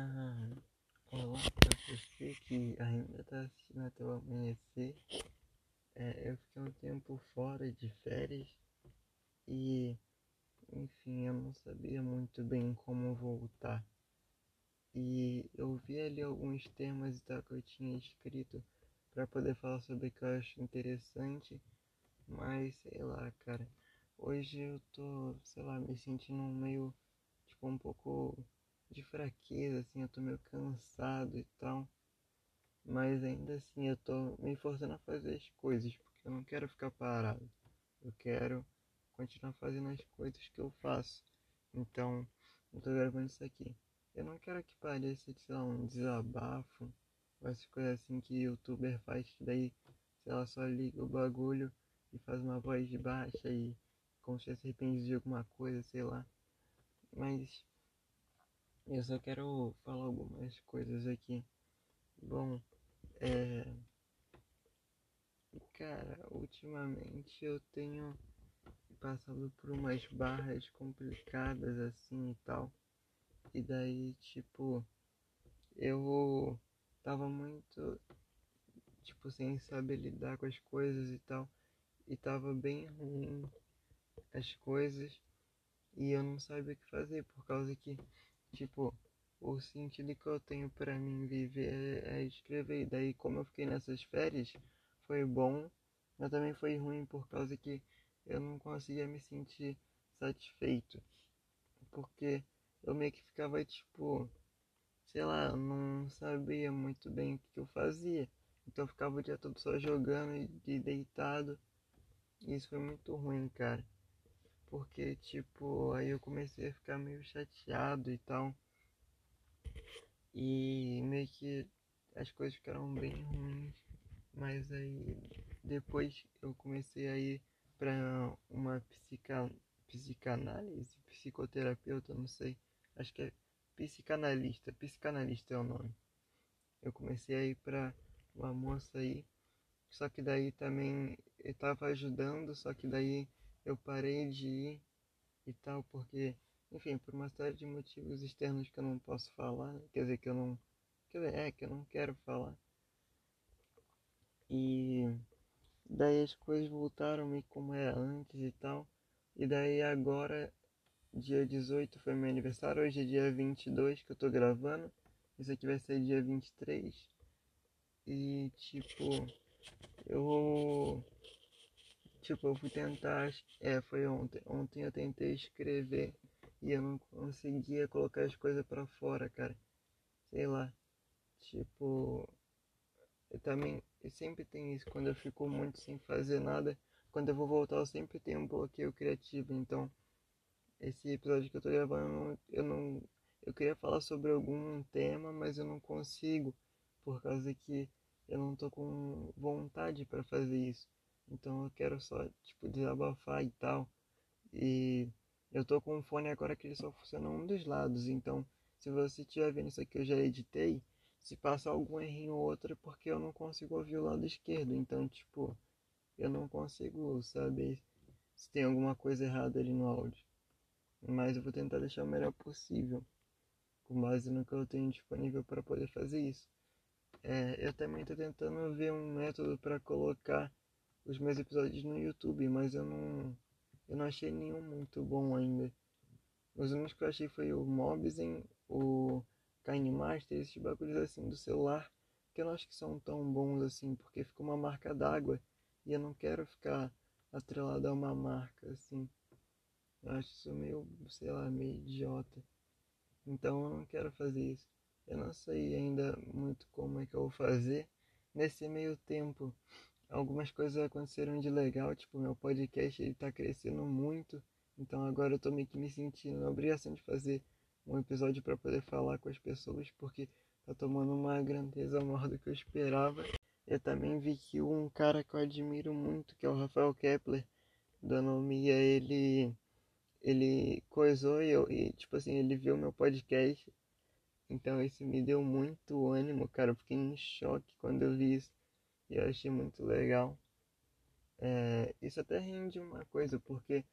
Ah, olá pra você que ainda tá assistindo até o amanhecer. É, eu fiquei um tempo fora de férias e, enfim, eu não sabia muito bem como voltar. E eu vi ali alguns temas e tal que eu tinha escrito para poder falar sobre o que eu acho interessante, mas sei lá, cara. Hoje eu tô, sei lá, me sentindo meio, tipo, um pouco de fraqueza, assim, eu tô meio cansado e tal. Mas ainda assim eu tô me forçando a fazer as coisas, porque eu não quero ficar parado. Eu quero continuar fazendo as coisas que eu faço. Então, eu tô gravando isso aqui. Eu não quero que pareça, sei lá, um desabafo, ou essas coisas assim que youtuber faz, que daí, sei lá, só liga o bagulho e faz uma voz baixa e como se arrepende de alguma coisa, sei lá. Mas eu só quero falar algumas coisas aqui. Bom, é. Cara, ultimamente eu tenho passado por umas barras complicadas assim e tal. E daí, tipo, eu tava muito, tipo, sem saber lidar com as coisas e tal. E tava bem ruim as coisas. E eu não sabia o que fazer, por causa que, tipo, o sentido que eu tenho para mim viver é, é escrever. E daí, como eu fiquei nessas férias, foi bom, mas também foi ruim por causa que eu não conseguia me sentir satisfeito. Porque eu meio que ficava tipo, sei lá, não sabia muito bem o que eu fazia. Então eu ficava o dia todo só jogando e deitado. E isso foi muito ruim, cara. Porque, tipo, aí eu comecei a ficar meio chateado e tal. E meio que as coisas ficaram bem ruins. Mas aí depois eu comecei a ir pra uma psica, psicanálise, psicoterapeuta, não sei. Acho que é psicanalista, psicanalista é o nome. Eu comecei a ir pra uma moça aí. Só que daí também eu tava ajudando, só que daí eu parei de ir e tal, porque, enfim, por uma série de motivos externos que eu não posso falar, quer dizer, que eu não. Quer dizer, é, que eu não quero falar. E daí as coisas voltaram meio como era antes e tal. E daí agora, dia 18 foi meu aniversário, hoje é dia 22 que eu tô gravando. Isso aqui vai ser dia 23. E tipo, eu Tipo, eu fui tentar. É, foi ontem. Ontem eu tentei escrever e eu não conseguia colocar as coisas para fora, cara. Sei lá. Tipo. Eu também. Eu sempre tem isso. Quando eu fico muito sem fazer nada. Quando eu vou voltar, eu sempre tenho um bloqueio criativo. Então, esse episódio que eu tô gravando, eu não. Eu queria falar sobre algum tema, mas eu não consigo. Por causa que eu não tô com vontade para fazer isso. Então eu quero só, tipo, desabafar e tal. E eu tô com um fone agora que ele só funciona um dos lados. Então, se você estiver vendo isso aqui, eu já editei. Se passar algum errinho ou outro, é porque eu não consigo ouvir o lado esquerdo. Então, tipo, eu não consigo saber se tem alguma coisa errada ali no áudio. Mas eu vou tentar deixar o melhor possível. Com base no que eu tenho disponível para poder fazer isso. É, eu também estou tentando ver um método para colocar os meus episódios no YouTube, mas eu não, eu não achei nenhum muito bom ainda. Os únicos que eu achei foi o Mobzen, o Master, esses bagulhos assim do celular, que eu não acho que são tão bons assim, porque fica uma marca d'água e eu não quero ficar atrelado a uma marca assim. Eu acho isso meio, sei lá, meio idiota. Então eu não quero fazer isso. Eu não sei ainda muito como é que eu vou fazer. Nesse meio tempo, algumas coisas aconteceram de legal, tipo, meu podcast ele tá crescendo muito, então agora eu tô meio que me sentindo na obrigação de fazer um episódio para poder falar com as pessoas, porque tá tomando uma grandeza maior do que eu esperava. Eu também vi que um cara que eu admiro muito, que é o Rafael Kepler, do Anomia, ele ele coisou e, eu, e tipo assim, ele viu meu podcast. Então isso me deu muito ânimo, cara. Eu fiquei em choque quando eu vi isso. E eu achei muito legal. É, isso até rende uma coisa, porque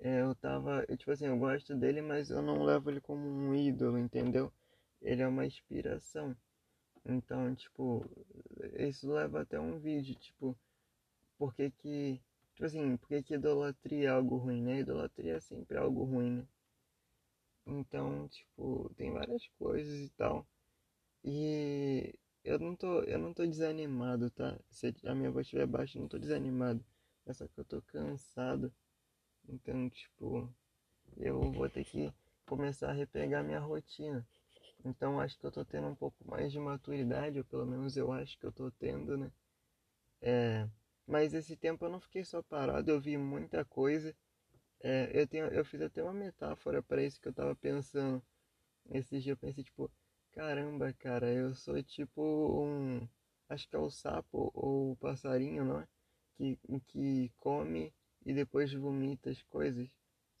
é, eu tava. Eu, tipo assim, eu gosto dele, mas eu não levo ele como um ídolo, entendeu? Ele é uma inspiração. Então, tipo, isso leva até um vídeo, tipo, por que que, tipo assim, por que que idolatria é algo ruim, né? Idolatria é sempre algo ruim, né? Então, tipo, tem várias coisas e tal. E eu não tô, eu não tô desanimado, tá? Se a minha voz estiver baixa, eu não tô desanimado. É só que eu tô cansado. Então, tipo, eu vou ter que começar a repegar minha rotina. Então, acho que eu tô tendo um pouco mais de maturidade, ou pelo menos eu acho que eu tô tendo, né? É, mas esse tempo eu não fiquei só parado, eu vi muita coisa. É, eu, tenho, eu fiz até uma metáfora para isso que eu tava pensando. Esses dias eu pensei, tipo, caramba, cara, eu sou tipo um. Acho que é o sapo ou o passarinho, não é? Que, que come e depois vomita as coisas.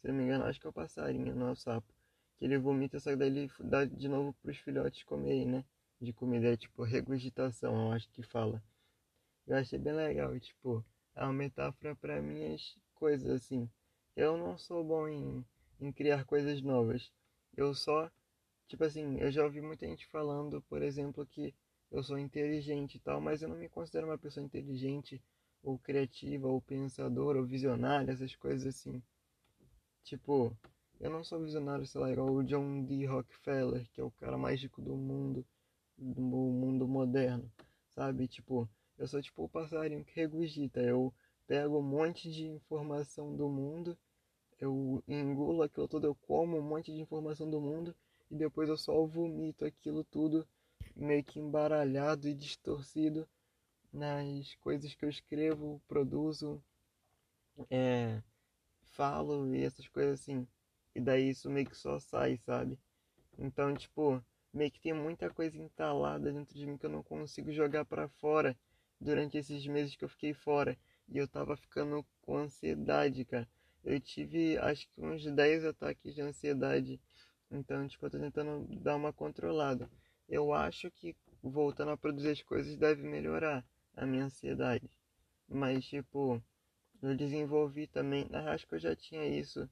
Se não me engano, acho que é o passarinho, não é o sapo. Que ele vomita, só que daí ele dá de novo pros filhotes comerem, né? De comida, é tipo regurgitação, eu acho que fala. Eu achei bem legal, tipo, é uma metáfora para minhas coisas, assim. Eu não sou bom em, em criar coisas novas. Eu só, tipo assim, eu já ouvi muita gente falando, por exemplo, que eu sou inteligente e tal, mas eu não me considero uma pessoa inteligente ou criativa, ou pensadora, ou visionária, essas coisas assim. Tipo, eu não sou visionário, sei lá, igual o John D. Rockefeller, que é o cara mais rico do mundo, do mundo moderno, sabe? Tipo, eu sou tipo o passarinho que regurgita. Eu pego um monte de informação do mundo, eu engulo aquilo tudo, eu como um monte de informação do mundo e depois eu só vomito aquilo tudo meio que embaralhado e distorcido nas coisas que eu escrevo, produzo, é, falo e essas coisas assim. E daí isso meio que só sai, sabe? Então, tipo, meio que tem muita coisa entalada dentro de mim que eu não consigo jogar para fora durante esses meses que eu fiquei fora. E eu tava ficando com ansiedade, cara. Eu tive acho que uns 10 ataques de ansiedade. Então, tipo, eu tô tentando dar uma controlada. Eu acho que voltando a produzir as coisas deve melhorar a minha ansiedade. Mas, tipo, eu desenvolvi também. Acho que eu já tinha isso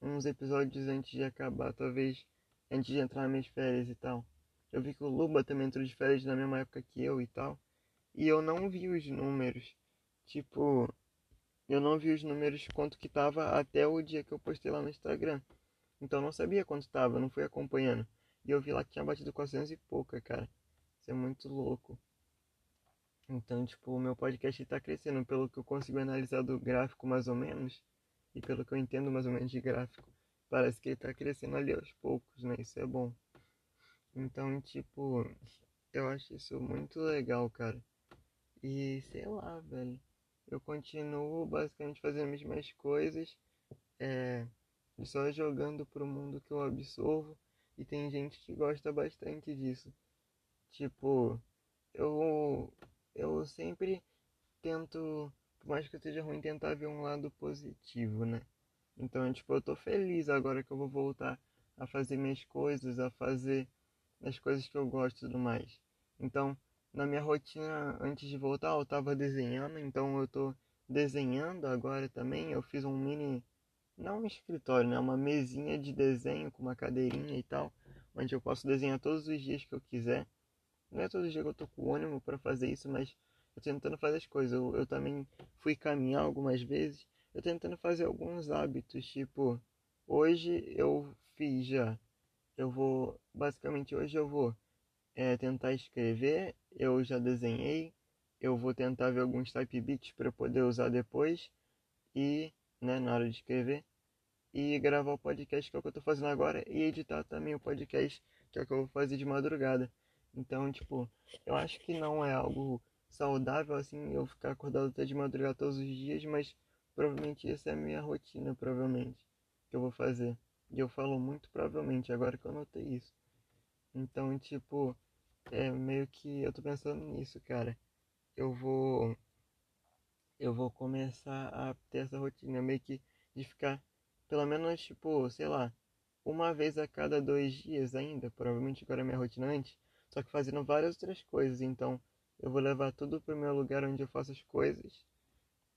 uns episódios antes de acabar, talvez antes de entrar nas minhas férias e tal. Eu vi que o Luba também entrou de férias na mesma época que eu e tal. E eu não vi os números. Tipo, eu não vi os números quanto que tava até o dia que eu postei lá no Instagram. Então eu não sabia quanto tava, não fui acompanhando. E eu vi lá que tinha batido 400 e pouca, cara. Isso é muito louco. Então, tipo, o meu podcast está crescendo pelo que eu consigo analisar do gráfico mais ou menos e pelo que eu entendo mais ou menos de gráfico. Parece que ele está crescendo ali aos poucos, né? Isso é bom. Então, tipo, eu acho isso muito legal, cara. E sei lá, velho. Eu continuo basicamente fazendo as mesmas coisas, é, só jogando pro mundo que eu absorvo. E tem gente que gosta bastante disso. Tipo, eu eu sempre tento, por mais que eu esteja ruim, tentar ver um lado positivo, né? Então, tipo, eu tô feliz agora que eu vou voltar a fazer minhas coisas, a fazer as coisas que eu gosto e tudo mais. Então, na minha rotina antes de voltar, eu tava desenhando, então eu tô desenhando agora também. Eu fiz um mini, não um escritório, né? Uma mesinha de desenho com uma cadeirinha e tal, onde eu posso desenhar todos os dias que eu quiser. Não é todo dia que eu tô com ânimo para fazer isso, mas eu tentando fazer as coisas. Eu, eu também fui caminhar algumas vezes. Eu tentando fazer alguns hábitos, tipo, hoje eu fiz já. Eu vou, basicamente hoje eu vou é, tentar escrever, eu já desenhei, eu vou tentar ver alguns type beats para poder usar depois e, né, na hora de escrever e gravar o podcast que é o que eu tô fazendo agora e editar também o podcast que é o que eu vou fazer de madrugada. Então, tipo, eu acho que não é algo saudável assim eu ficar acordado até de madrugada todos os dias, mas provavelmente essa é a minha rotina, provavelmente, que eu vou fazer. E eu falo muito provavelmente, agora que eu notei isso. Então, tipo, é meio que eu tô pensando nisso, cara. Eu vou eu vou começar a ter essa rotina meio que de ficar pelo menos tipo, sei lá, uma vez a cada dois dias ainda, provavelmente agora é minha rotina antes, só que fazendo várias outras coisas. Então eu vou levar tudo pro meu lugar onde eu faço as coisas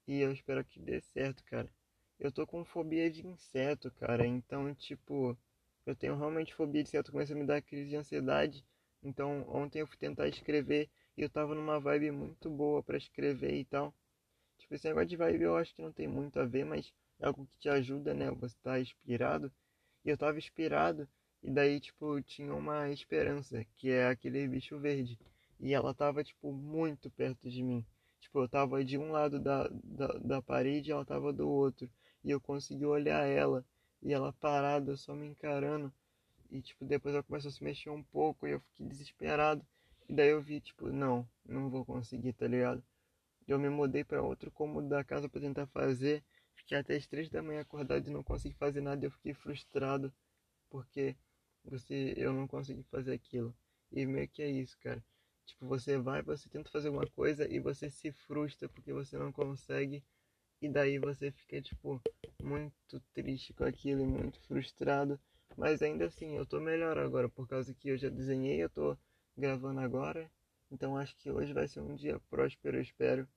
e eu espero que dê certo, cara. Eu tô com fobia de inseto, cara. Então, tipo, eu tenho realmente fobia de inseto. Começa a me dar crise de ansiedade Então ontem eu fui tentar escrever e eu tava numa vibe muito boa para escrever e tal. Tipo, esse negócio de vibe eu acho que não tem muito a ver, mas é algo que te ajuda, né? Você tá inspirado. E eu tava inspirado, e daí, tipo, tinha uma esperança, que é aquele bicho verde. E ela tava, tipo, muito perto de mim. Tipo, eu tava de um lado da, da, da parede e ela tava do outro. E eu consegui olhar ela, e ela parada, só me encarando. E, tipo, depois ela começou a se mexer um pouco, e eu fiquei desesperado. E daí eu vi, tipo, não, não vou conseguir, tá ligado? Eu me mudei para outro cômodo da casa para tentar fazer. Fiquei até as três da manhã acordado e não consegui fazer nada. Eu fiquei frustrado porque você, eu não consegui fazer aquilo. E meio que é isso, cara. Tipo, você vai, você tenta fazer alguma coisa e você se frustra porque você não consegue. E daí você fica, tipo, muito triste com aquilo e muito frustrado. Mas ainda assim, eu tô melhor agora por causa que eu já desenhei, eu tô gravando agora. Então acho que hoje vai ser um dia próspero, espero,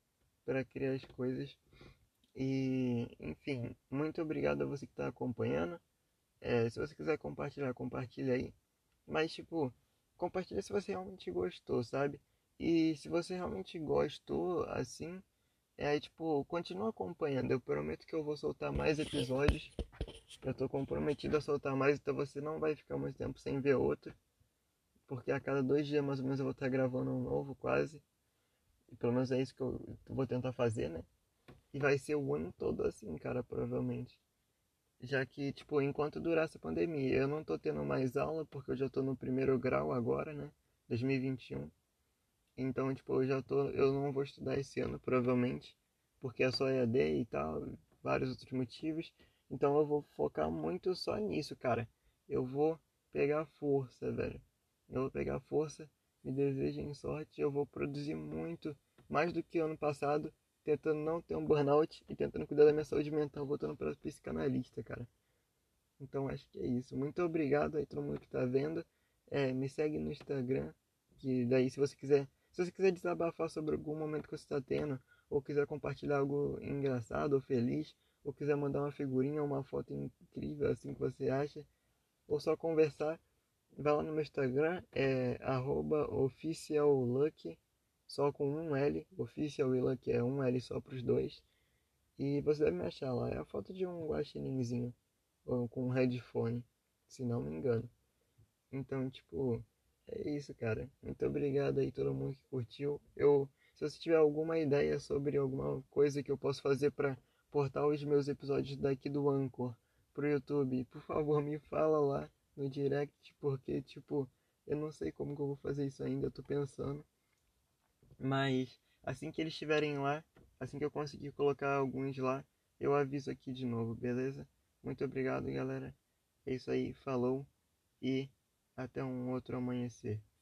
para criar as coisas. E, enfim, muito obrigado a você que está acompanhando. É, se você quiser compartilhar, compartilha aí. Mas, tipo, compartilha se você realmente gostou, sabe? E se você realmente gostou, assim, é tipo, continua acompanhando. Eu prometo que eu vou soltar mais episódios. Eu tô comprometido a soltar mais, então você não vai ficar muito tempo sem ver outro porque a cada dois dias mais ou menos eu vou estar gravando um novo quase. E pelo menos é isso que eu vou tentar fazer, né? E vai ser o ano todo assim, cara, provavelmente. Já que, tipo, enquanto durar essa pandemia, eu não tô tendo mais aula, porque eu já tô no primeiro grau agora, né? 2021. Então, tipo, eu já tô. Eu não vou estudar esse ano, provavelmente. Porque é só EAD e tal, vários outros motivos. Então eu vou focar muito só nisso, cara. Eu vou pegar força, velho eu vou pegar força, me desejem sorte, eu vou produzir muito, mais do que ano passado, tentando não ter um burnout e tentando cuidar da minha saúde mental, voltando para psicanalista, cara. Então acho que é isso. Muito obrigado aí todo mundo que tá vendo. É, me segue no Instagram, que daí se você quiser, se você quiser desabafar sobre algum momento que você está tendo, ou quiser compartilhar algo engraçado ou feliz, ou quiser mandar uma figurinha, uma foto incrível assim que você acha, ou só conversar, Vai lá no meu Instagram, é oficialluck, só com um L. Oficial e Luck é um L só para os dois. E você deve me achar lá. É a foto de um guaxininzinho com um headphone, se não me engano. Então, tipo, é isso, cara. Muito obrigado aí todo mundo que curtiu. Eu, se você tiver alguma ideia sobre alguma coisa que eu posso fazer para portar os meus episódios daqui do Anchor pro YouTube, por favor, me fala lá no direct, porque, tipo, eu não sei como que eu vou fazer isso ainda, eu tô pensando. Mas assim que eles estiverem lá, assim que eu conseguir colocar alguns lá, eu aviso aqui de novo, beleza? Muito obrigado, galera. É isso aí, falou e até um outro amanhecer.